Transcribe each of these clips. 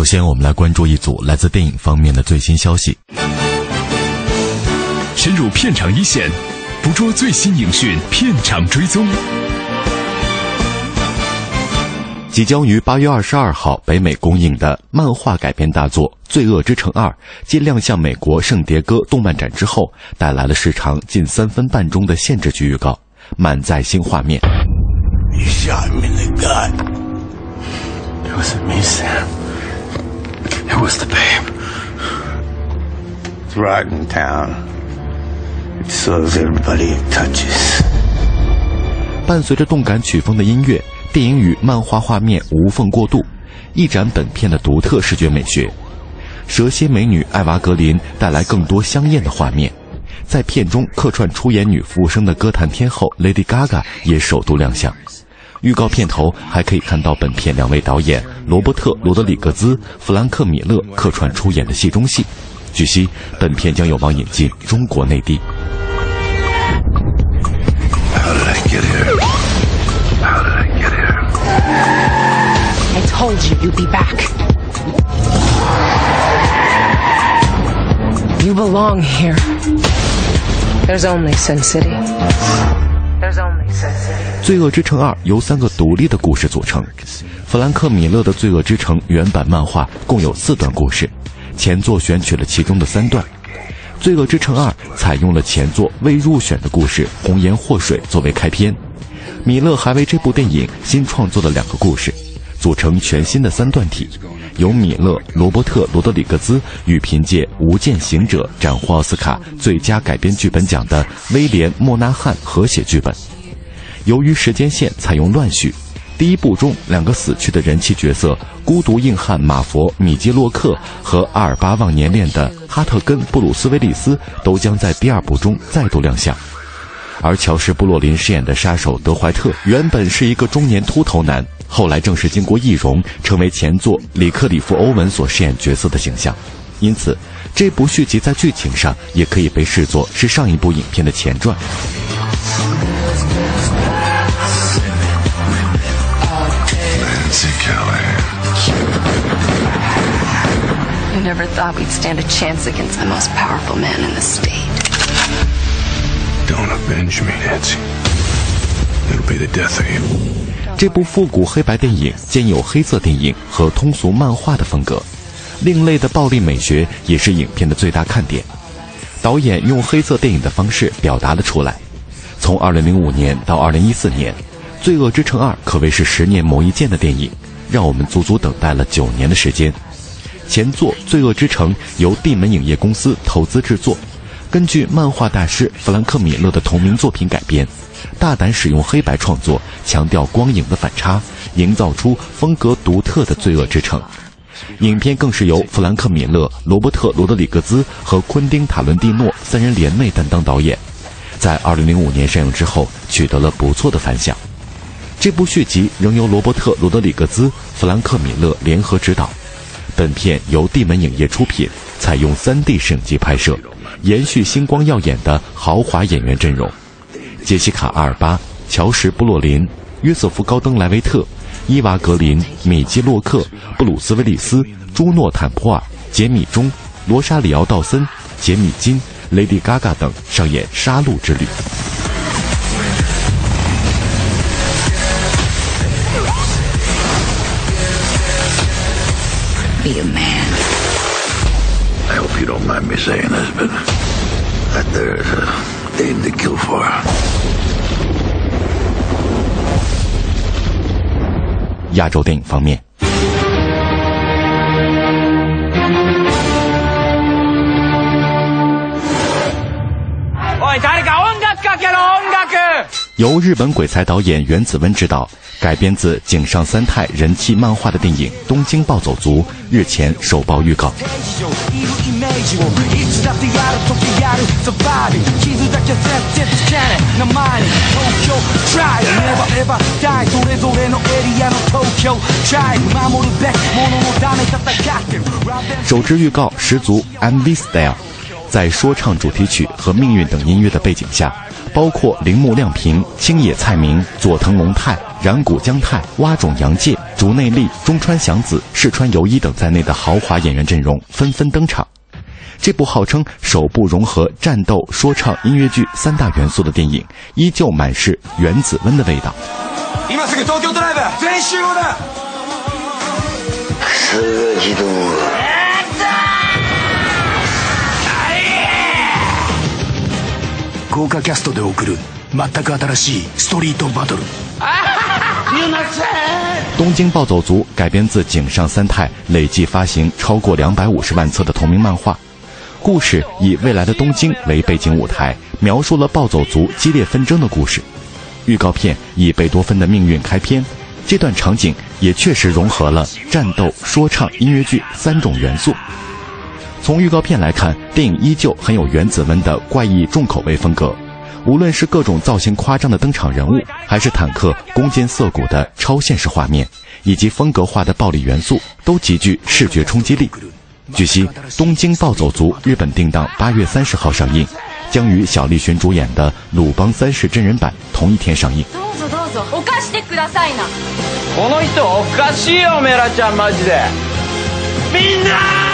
首先，我们来关注一组来自电影方面的最新消息。深入片场一线，捕捉最新影讯，片场追踪。即将于八月二十二号北美公映的漫画改编大作《罪恶之城二》，继亮相美国圣迭戈动漫展之后，带来了时长近三分半钟的限制级预告，满载新画面。You shot him in the gut. It wasn't me, Sam. It was the babe. It's rotten town. It serves everybody it touches. 伴随着动感曲风的音乐，电影与漫画画面无缝过渡，一展本片的独特视觉美学。蛇蝎美女艾娃格林带来更多香艳的画面，在片中客串出演女服务生的歌坛天后 Lady Gaga 也首度亮相。预告片头还可以看到本片两位导演罗伯特·罗德里格兹、弗兰克·米勒客串出演的戏中戏。据悉，本片将有望引进中国内地。i told you you'd be back. You belong here. There's only Sin City. 罪恶之城二》由三个独立的故事组成。弗兰克·米勒的《罪恶之城》原版漫画共有四段故事，前作选取了其中的三段。《罪恶之城二》采用了前作未入选的故事《红颜祸水》作为开篇。米勒还为这部电影新创作了两个故事，组成全新的三段体，由米勒、罗伯特·罗德里格兹与凭借《无间行者》斩获奥斯卡最佳改编剧本奖的威廉·莫纳汉合写剧本。由于时间线采用乱序，第一部中两个死去的人气角色孤独硬汉马佛·米基洛克和阿尔巴忘年恋的哈特根·布鲁斯·威利斯都将在第二部中再度亮相。而乔什·布洛林饰演的杀手德怀特原本是一个中年秃头男，后来正是经过易容，成为前作里克里夫·欧文所饰演角色的形象。因此，这部续集在剧情上也可以被视作是上一部影片的前传。Callahan. I never thought we'd stand a chance against the most powerful man in the state. Don't avenge me, Nancy. It'll be the death of you. 这部复古黑白电影兼有黑色电影和通俗漫画的风格，另类的暴力美学也是影片的最大看点。导演用黑色电影的方式表达了出来。从2005年到2014年，《罪恶之城二》可谓是十年磨一剑的电影，让我们足足等待了九年的时间。前作《罪恶之城》由地门影业公司投资制作，根据漫画大师弗兰克·米勒的同名作品改编，大胆使用黑白创作，强调光影的反差，营造出风格独特的罪恶之城。影片更是由弗兰克·米勒、罗伯特·罗德里格兹和昆汀·塔伦蒂诺三人联袂担当导演，在2005年上映之后取得了不错的反响。这部续集仍由罗伯特·罗德里格兹、弗兰克·米勒联合执导。本片由地门影业出品，采用 3D 摄影机拍摄，延续星光耀眼的豪华演员阵容：杰西卡·阿尔巴、乔什·布洛林、约瑟夫·高登·莱维特、伊娃·格林、米基·洛克、布鲁斯·威利斯、朱诺·坦普尔、杰米·钟、罗莎里奥·道森、杰米·金、Lady Gaga 等上演杀戮之旅。Be a man. I hope you don't mind me saying this, but that there's a dame to kill for. 亚洲电影方面， 由日本鬼才导演原子温执导，改编自井上三太人气漫画的电影《东京暴走族》日前首曝预告。首支预告十足 MV style，在说唱主题曲和命运等音乐的背景下，包括铃木亮平、青野菜明、佐藤龙太、染谷将太、蛙种洋介、竹内利、中川祥子、世川由衣等在内的豪华演员阵容纷纷登场。这部号称首部融合战斗、说唱、音乐剧三大元素的电影，依旧满是原子温的味道。豪華キャストで送る全く新しいストリートバトル东京暴走族改编自井上三太累计发行超过两百五十万册的同名漫画，故事以未来的东京为背景舞台，描述了暴走族激烈纷争的故事。预告片以贝多芬的命运开篇，这段场景也确实融合了战斗、说唱、音乐剧三种元素。 从预告片来看，电影依旧很有原子温的怪异重口味风格。无论是各种造型夸张的登场人物，还是坦克弓箭涩谷的超现实画面，以及风格化的暴力元素，都极具视觉冲击力。据悉，《东京暴走族》日本定档八月三十号上映，将与小栗旬主演的《鲁邦三世》真人版同一天上映。どうぞどうぞお貸してくださいなこの人おかしいよメラちゃんマジでみんな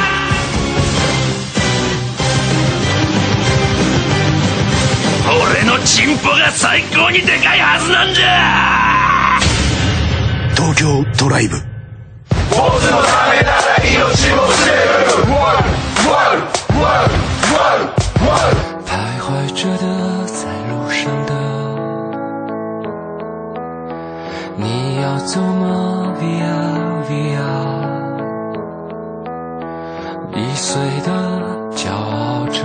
俺のチンポが最高にでかいはずなんだ東京ドライブ徘徊着的，在路上的，你要走吗？Via Via，易碎的，骄傲着，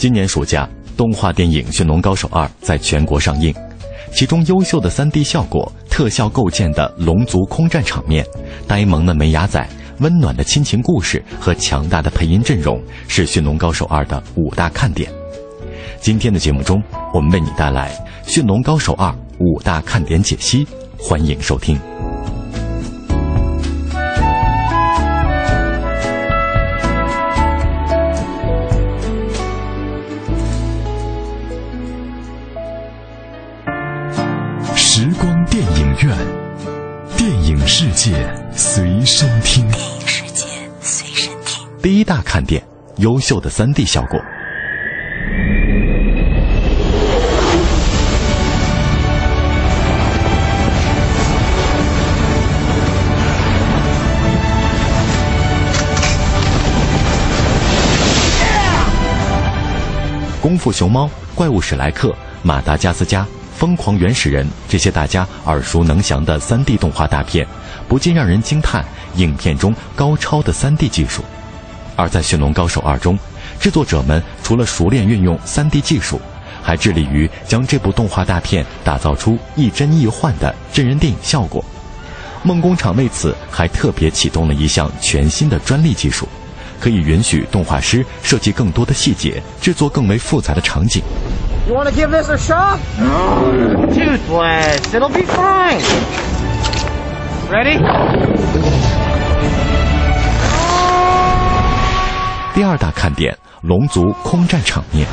今年暑假，动画电影《驯龙高手二》在全国上映，其中优秀的 3D 效果、特效构建的龙族空战场面、呆萌的梅牙仔、温暖的亲情故事和强大的配音阵容，是《驯龙高手二》的五大看点。今天的节目中，我们为你带来《驯龙高手二》五大看点解析，欢迎收听。随身听。电影世界随身听。第一大看点：优秀的 3D 效果。功夫熊猫、怪物史莱克、马达加斯加、疯狂原始人这些大家耳熟能详的 3D 动画大片，不禁让人惊叹影片中高超的 3D 技术。而在《驯龙高手2》中，制作者们除了熟练运用 3D 技术，还致力于将这部动画大片打造出亦真亦幻的真人电影效果。梦工厂为此还特别启动了一项全新的专利技术，可以允许动画师设计更多的细节，制作更为复杂的场景。You want to give this a shot? Toothless. It'll be fine. Ready? 第二大看点：龙族空战场面。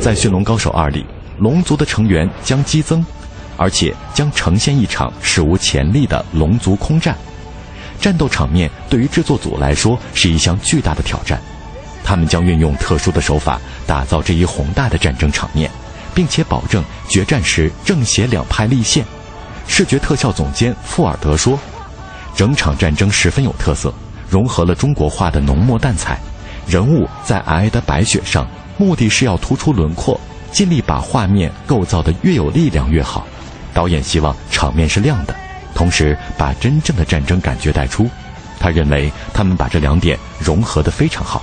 在《驯龙高手二》里，龙族的成员将激增，而且将呈现一场史无前例的龙族空战。战斗场面对于制作组来说是一项巨大的挑战，他们将运用特殊的手法打造这一宏大的战争场面，并且保证决战时正邪两派立现。视觉特效总监富尔德说：“整场战争十分有特色，融合了中国画的浓墨淡彩，人物在皑皑的白雪上，目的是要突出轮廓，尽力把画面构造的越有力量越好。导演希望场面是亮的，同时把真正的战争感觉带出。他认为他们把这两点融合得非常好。”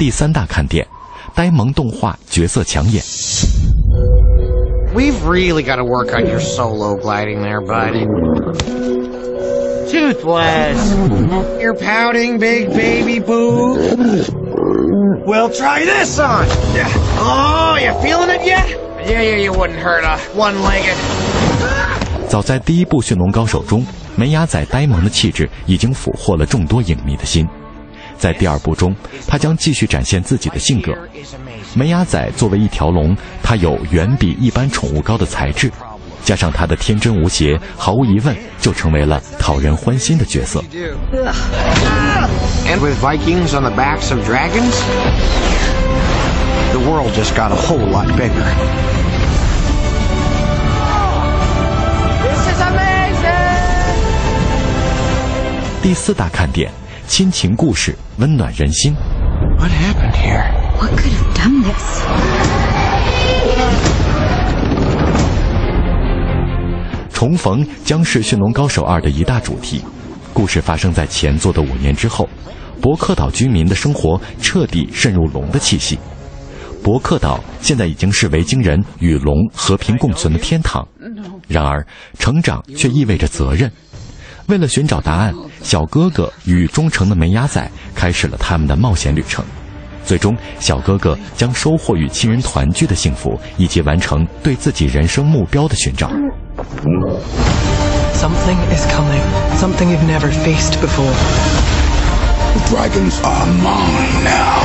第三大看点，呆萌动画角色抢眼。We've really got to work on your solo gliding there, buddy. Toothless! You're pouting, big baby boo. Well, try this on. Oh, you feeling it yet? Yeah, yeah, you wouldn't hurt a one-legged. 早在第一部《驯龙高手》中，梅雅仔呆萌的气质已经俘获了众多影迷的心。在第二部中，他将继续展现自己的性格。梅雅仔作为一条龙，他有远比一般宠物高的才智，加上他的天真无邪，毫无疑问就成为了讨人欢心的角色。And with Vikings on the backs of dragons, the world just got a whole lot bigger. This is amazing! 第四大看点。亲情故事温暖人心。What happened here? What could have done this? 重逢将是《驯龙高手二》的一大主题。故事发生在前作的五年之后，伯克岛居民的生活彻底渗入龙的气息。伯克岛现在已经是维京人与龙和平共存的天堂。然而，成长却意味着责任。为了寻找答案，小哥哥与忠诚的梅鸭仔开始了他们的冒险旅程。最终，小哥哥将收获与亲人团聚的幸福，以及完成对自己人生目标的寻找。Something is coming. Something you've never faced before. The dragons are mine now.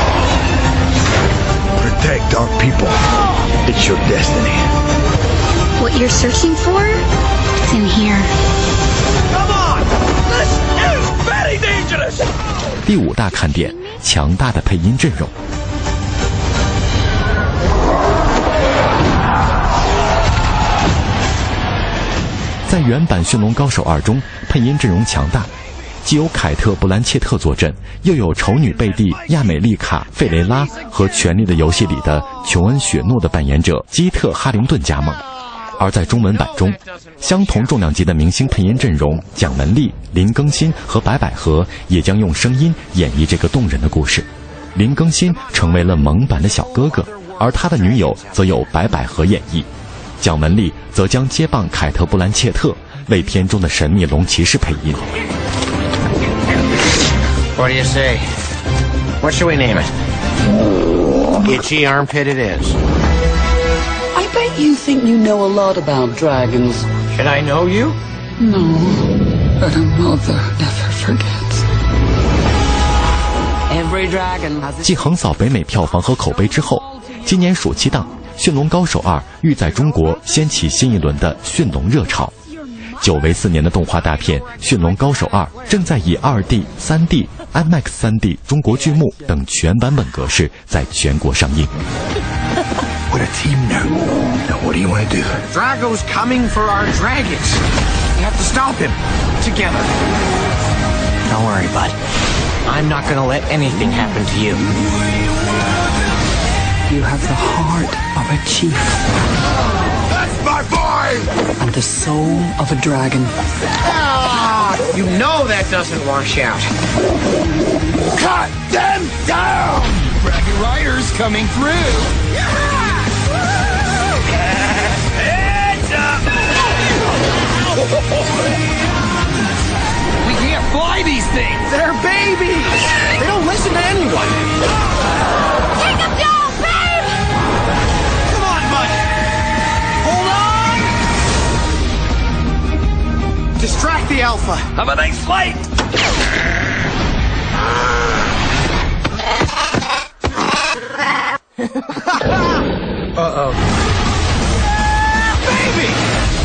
Protect our people. It's your destiny. What you're searching for? It's in here. Come on! 第五大看点：强大的配音阵容。在原版《驯龙高手二》中，配音阵容强大，既有凯特·布兰切特坐镇，又有丑女贝蒂、亚美丽卡·费雷拉和《权力的游戏》里的琼恩·雪诺的扮演者基特·哈灵顿加盟。而在中文版中，相同重量级的明星配音阵容蒋雯丽、林更新和白百合也将用声音演绎这个动人的故事。林更新成为了萌版的小哥哥，而他的女友则由白百合演绎。蒋雯丽则将接棒凯特·布兰切特，为片中的神秘龙骑士配音。What do you say? What should we name it? Itchy armpit it is. Bet you think you know a lot about dragons. Should I know you? No, but a mother never forgets. 继横扫北美票房和口碑之后，今年暑期档《驯龙高手二》欲在中国掀起新一轮的驯龙热潮。久违四年的动画大片《驯龙高手二》正在以 2D、3D、IMAX 3D 中国剧目等全版本格式在全国上映。We're a team now. Now what do you want to do? Drago's coming for our dragons. We have to stop him. Together. Don't worry, bud. I'm not gonna let anything happen to you. You have the heart of a chief. That's my boy! And the soul of a dragon. Ah, you know that doesn't wash out. Cut them down! Dragon Riders coming through! Heads we can't fly these things! They're babies! They don't listen to anyone. Take him down, babe! Come on, bud! Hold on! Distract the alpha. Have a nice flight! Uh-oh. Baby!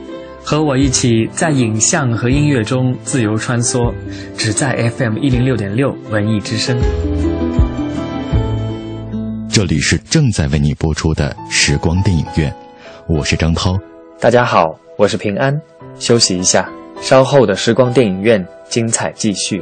和我一起在影像和音乐中自由穿梭，只在 FM 一零六点六文艺之声。这里是正在为你播出的时光电影院，我是张涛。大家好，我是平安。休息一下，稍后的时光电影院精彩继续。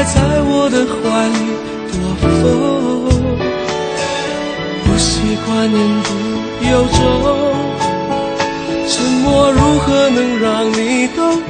爱在我的怀里躲风，不习惯言不由衷，沉默如何能让你懂？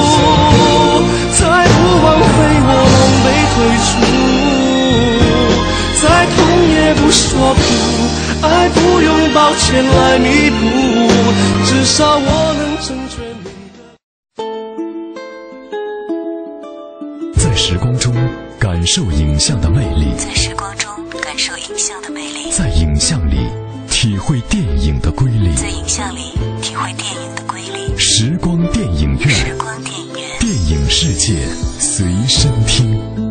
退出，再痛也不说苦，爱不用抱歉来弥补，至少我能成全你的。在时光中感受影像的魅力，在时光中感受影像的魅力，在影像里。体会电影的瑰丽，在影像里体会电影的瑰丽。时光电影院，时光电影院，电影世界随身听。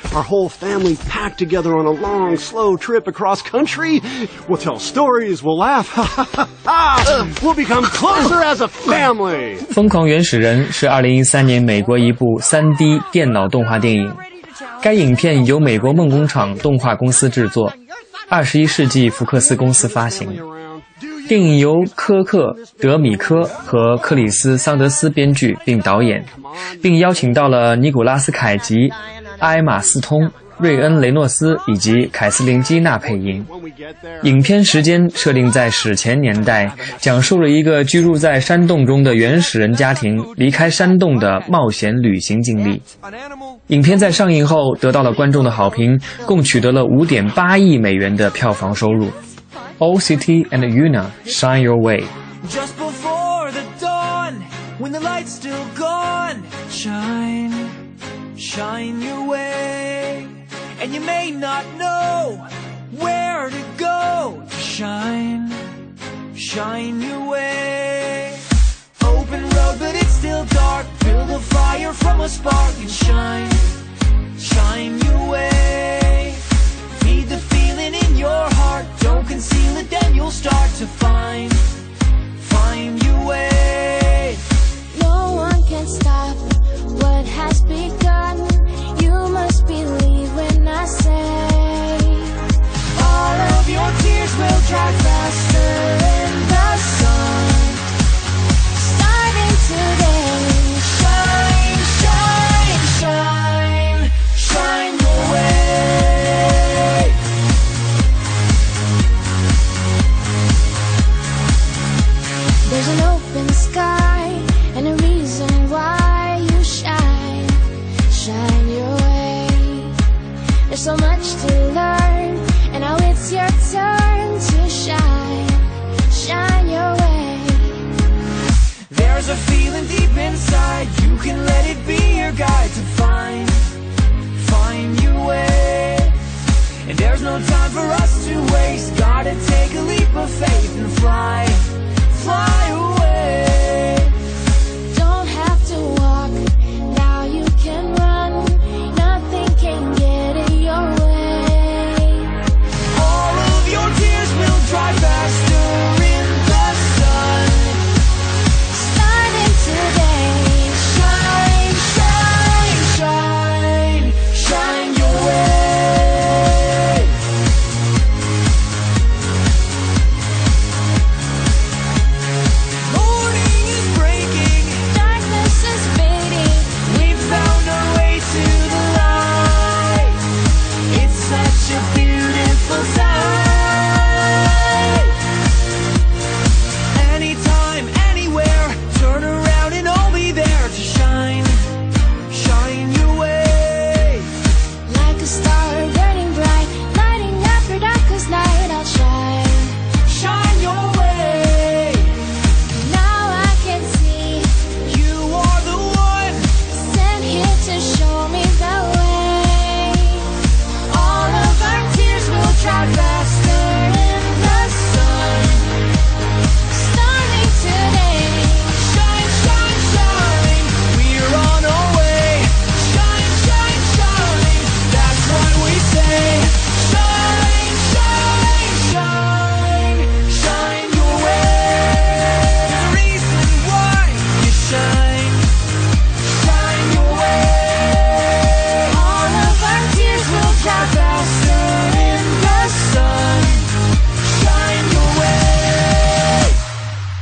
our whole family packed together on a long, slow trip across country. We'll tell stories, we'll laugh, we'll become closer as a family.《疯狂原始人》是2013年美国一部 3D 电脑动画电影，该影片由美国梦工厂动画公司制作，二十一世纪福克斯公司发行。电影由科克·德米科和克里斯·桑德斯编剧并导演，并邀请到了尼古拉斯·凯奇、埃玛·斯通、瑞恩·雷诺斯以及凯瑟琳·基娜配音。影片时间设定在史前年代，讲述了一个居住在山洞中的原始人家庭离开山洞的冒险旅行经历。影片在上映后得到了观众的好评，共取得了五点八亿美元的票房收入。All City and Una Shine Your Way。Just before the dawn, when the light's still gone, shine, shine your way. And you may not know where to go shine, shine your way. Open road, but it's still dark. Build a fire from a spark and shine, shine your way. Feed in your heart. Don't conceal it, then you'll start to find, find your way. No one can stop what has begun. You must believe when I say All of your tears will dry faster So much to learn, and now it's your turn to shine, shine your way. There's a feeling deep inside. You can let it be your guide to find, find your way. And there's no time for us to waste. Gotta take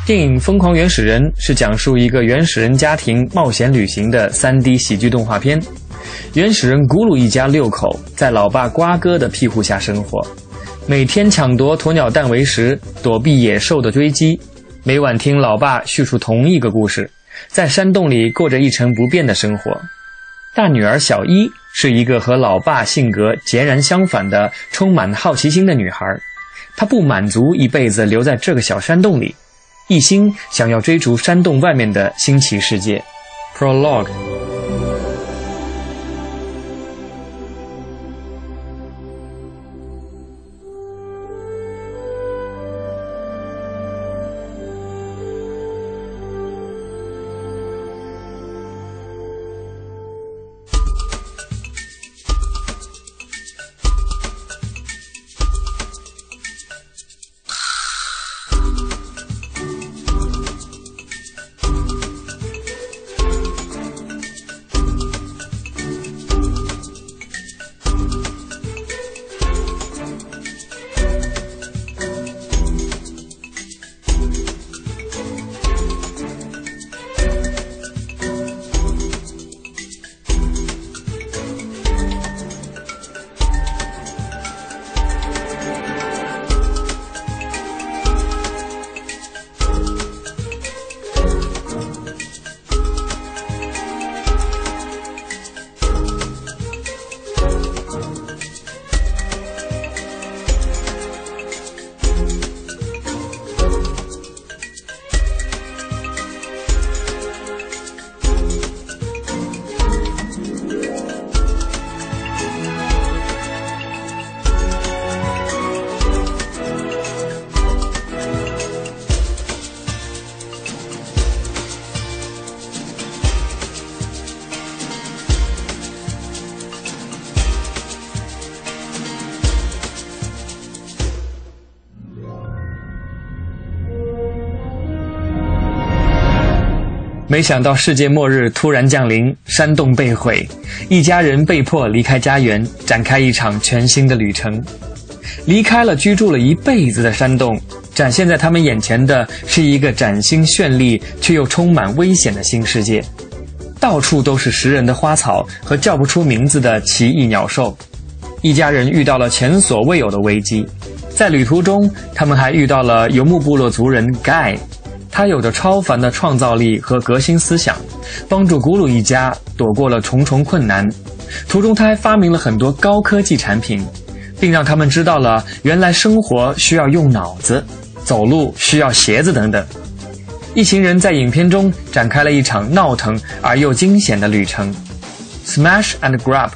电影《疯狂原始人》是讲述一个原始人家庭冒险旅行的 3D 喜剧动画片。原始人古鲁一家六口在老爸瓜哥的庇护下生活，每天抢夺鸵鸟蛋为食，躲避野兽的追击。每晚听老爸叙述同一个故事，在山洞里过着一成不变的生活。大女儿小伊是一个和老爸性格截然相反的、充满好奇心的女孩。她不满足一辈子留在这个小山洞里，一心想要追逐山洞外面的新奇世界。Prologue。没想到世界末日突然降临，山洞被毁，一家人被迫离开家园，展开一场全新的旅程。离开了居住了一辈子的山洞，展现在他们眼前的是一个崭新绚丽却又充满危险的新世界。到处都是食人的花草和叫不出名字的奇异鸟兽。一家人遇到了前所未有的危机，在旅途中，他们还遇到了游牧部落族人 Guy。他有着超凡的创造力和革新思想，帮助古鲁一家躲过了重重困难。途中，他还发明了很多高科技产品，并让他们知道了原来生活需要用脑子，走路需要鞋子等等。一行人在影片中展开了一场闹腾而又惊险的旅程。Smash and grab。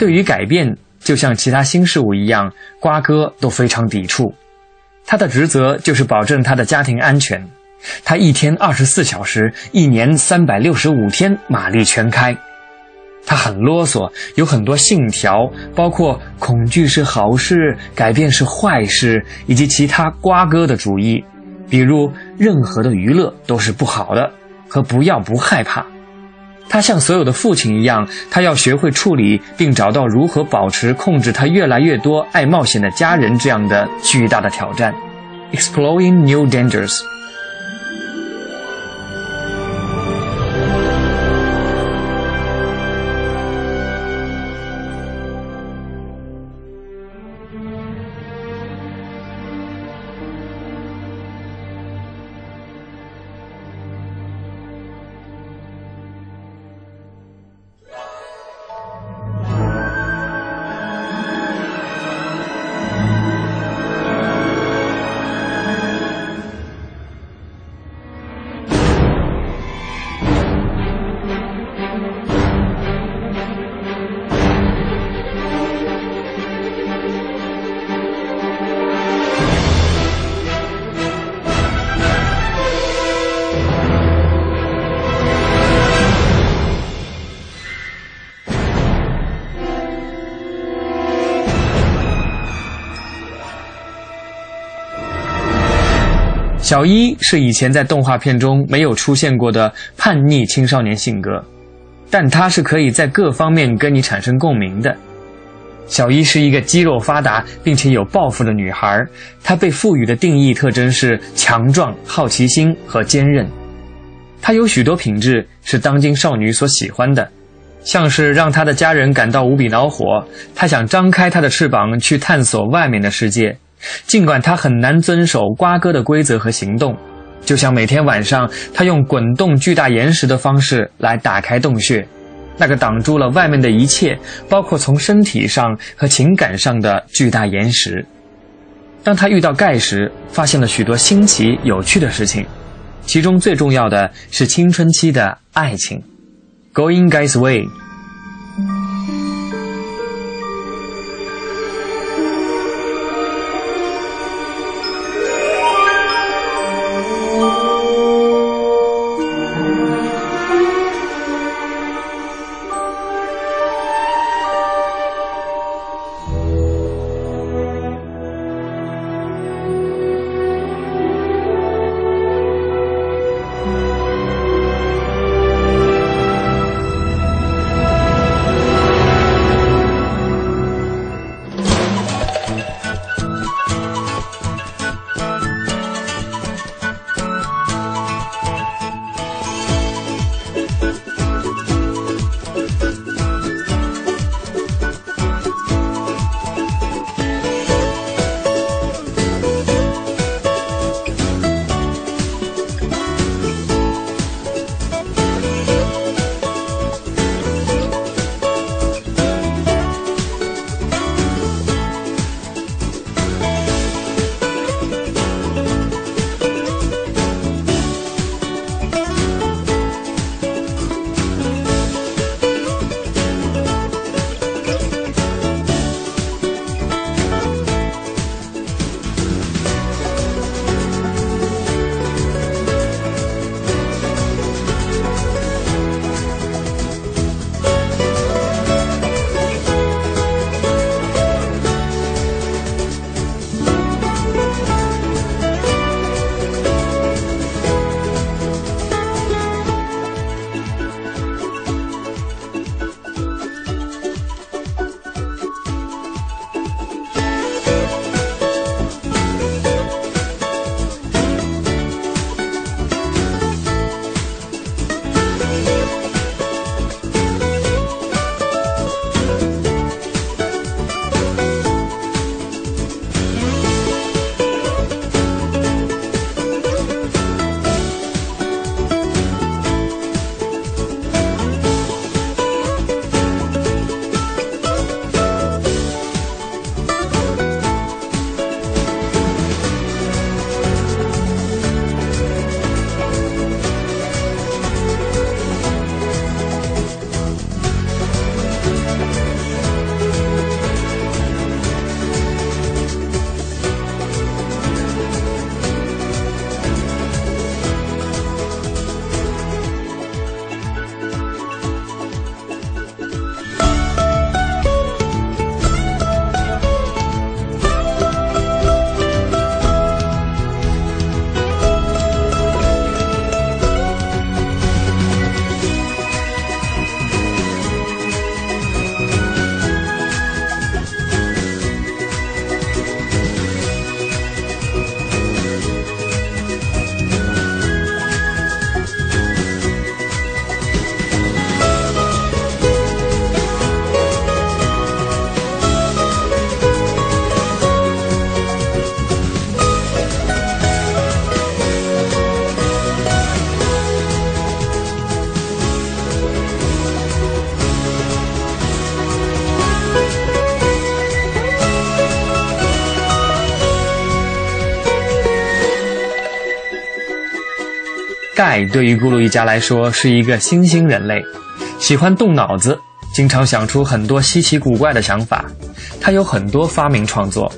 对于改变，就像其他新事物一样，瓜哥都非常抵触。他的职责就是保证他的家庭安全。他一天二十四小时，一年三百六十五天，马力全开。他很啰嗦，有很多信条，包括恐惧是好事，改变是坏事，以及其他瓜哥的主意，比如任何的娱乐都是不好的，和不要不害怕。他像所有的父亲一样，他要学会处理并找到如何保持控制他越来越多爱冒险的家人这样的巨大的挑战，exploring new dangers。小一是以前在动画片中没有出现过的叛逆青少年性格，但她是可以在各方面跟你产生共鸣的。小一是一个肌肉发达并且有抱负的女孩，她被赋予的定义特征是强壮、好奇心和坚韧。她有许多品质是当今少女所喜欢的，像是让她的家人感到无比恼火，她想张开她的翅膀去探索外面的世界。尽管他很难遵守瓜哥的规则和行动，就像每天晚上他用滚动巨大岩石的方式来打开洞穴，那个挡住了外面的一切，包括从身体上和情感上的巨大岩石。当他遇到盖时，发现了许多新奇有趣的事情，其中最重要的是青春期的爱情，Going Guy's Way。对于咕噜一家来说是一个新兴人类，喜欢动脑子，经常想出很多稀奇古怪的想法。他有很多发明创作，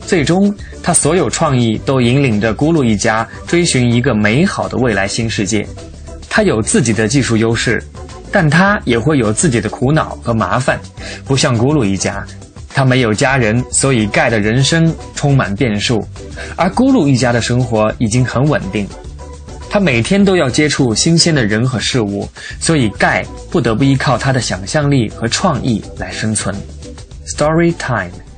最终他所有创意都引领着咕噜一家追寻一个美好的未来新世界。他有自己的技术优势，但他也会有自己的苦恼和麻烦，不像咕噜一家。他没有家人，所以盖的人生充满变数，而咕噜一家的生活已经很稳定。他每天都要接触新鲜的人和事物，所以盖不得不依靠他的想象力和创意来生存。Story time。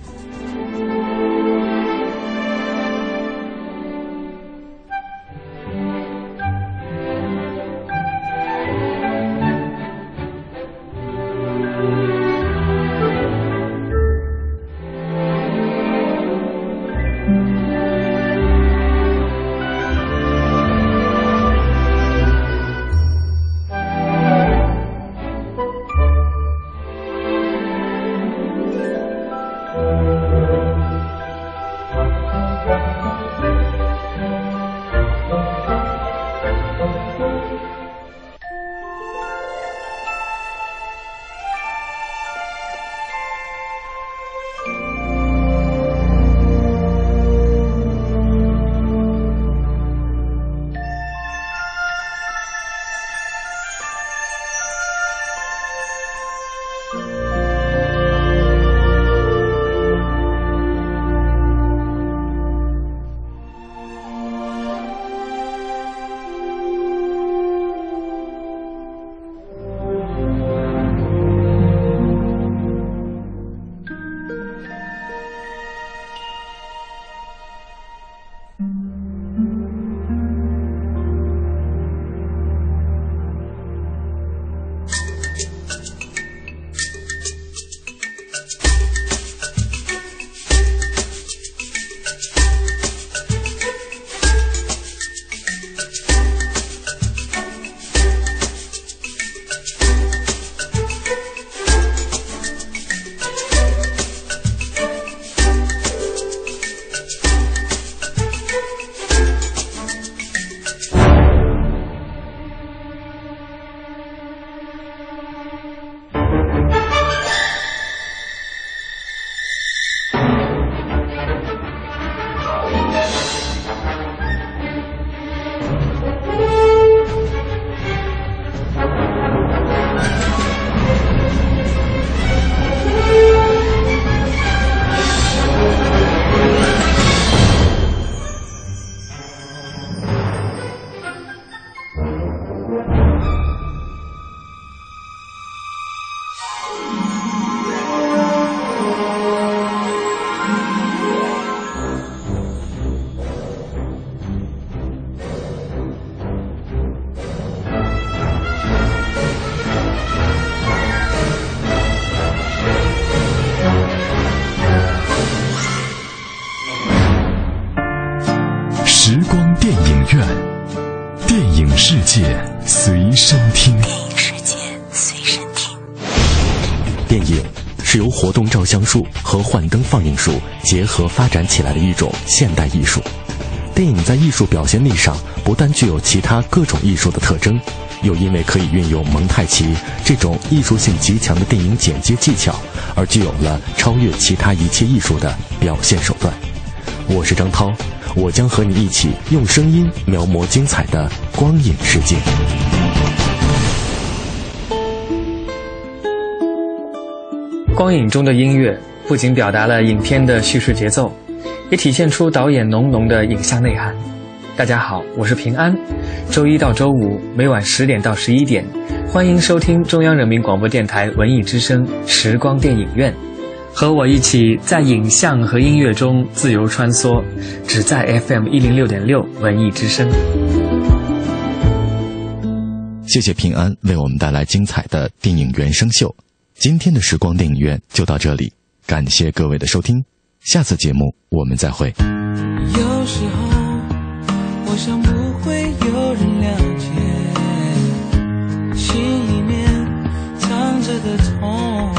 活动照相术和幻灯放映术结合发展起来的一种现代艺术。电影在艺术表现力上不但具有其他各种艺术的特征，又因为可以运用蒙太奇这种艺术性极强的电影剪接技巧，而具有了超越其他一切艺术的表现手段。我是张涛，我将和你一起用声音描摹精彩的光影世界。光影中的音乐不仅表达了影片的叙事节奏，也体现出导演浓浓的影像内涵。大家好，我是平安。周一到周五每晚十点到十一点，欢迎收听中央人民广播电台文艺之声时光电影院，和我一起在影像和音乐中自由穿梭，只在 FM 一零六点六文艺之声。谢谢平安为我们带来精彩的电影原声秀。今天的时光电影院就到这里，感谢各位的收听，下次节目我们再会。有时候，我想不会有人了解心里面藏着的痛，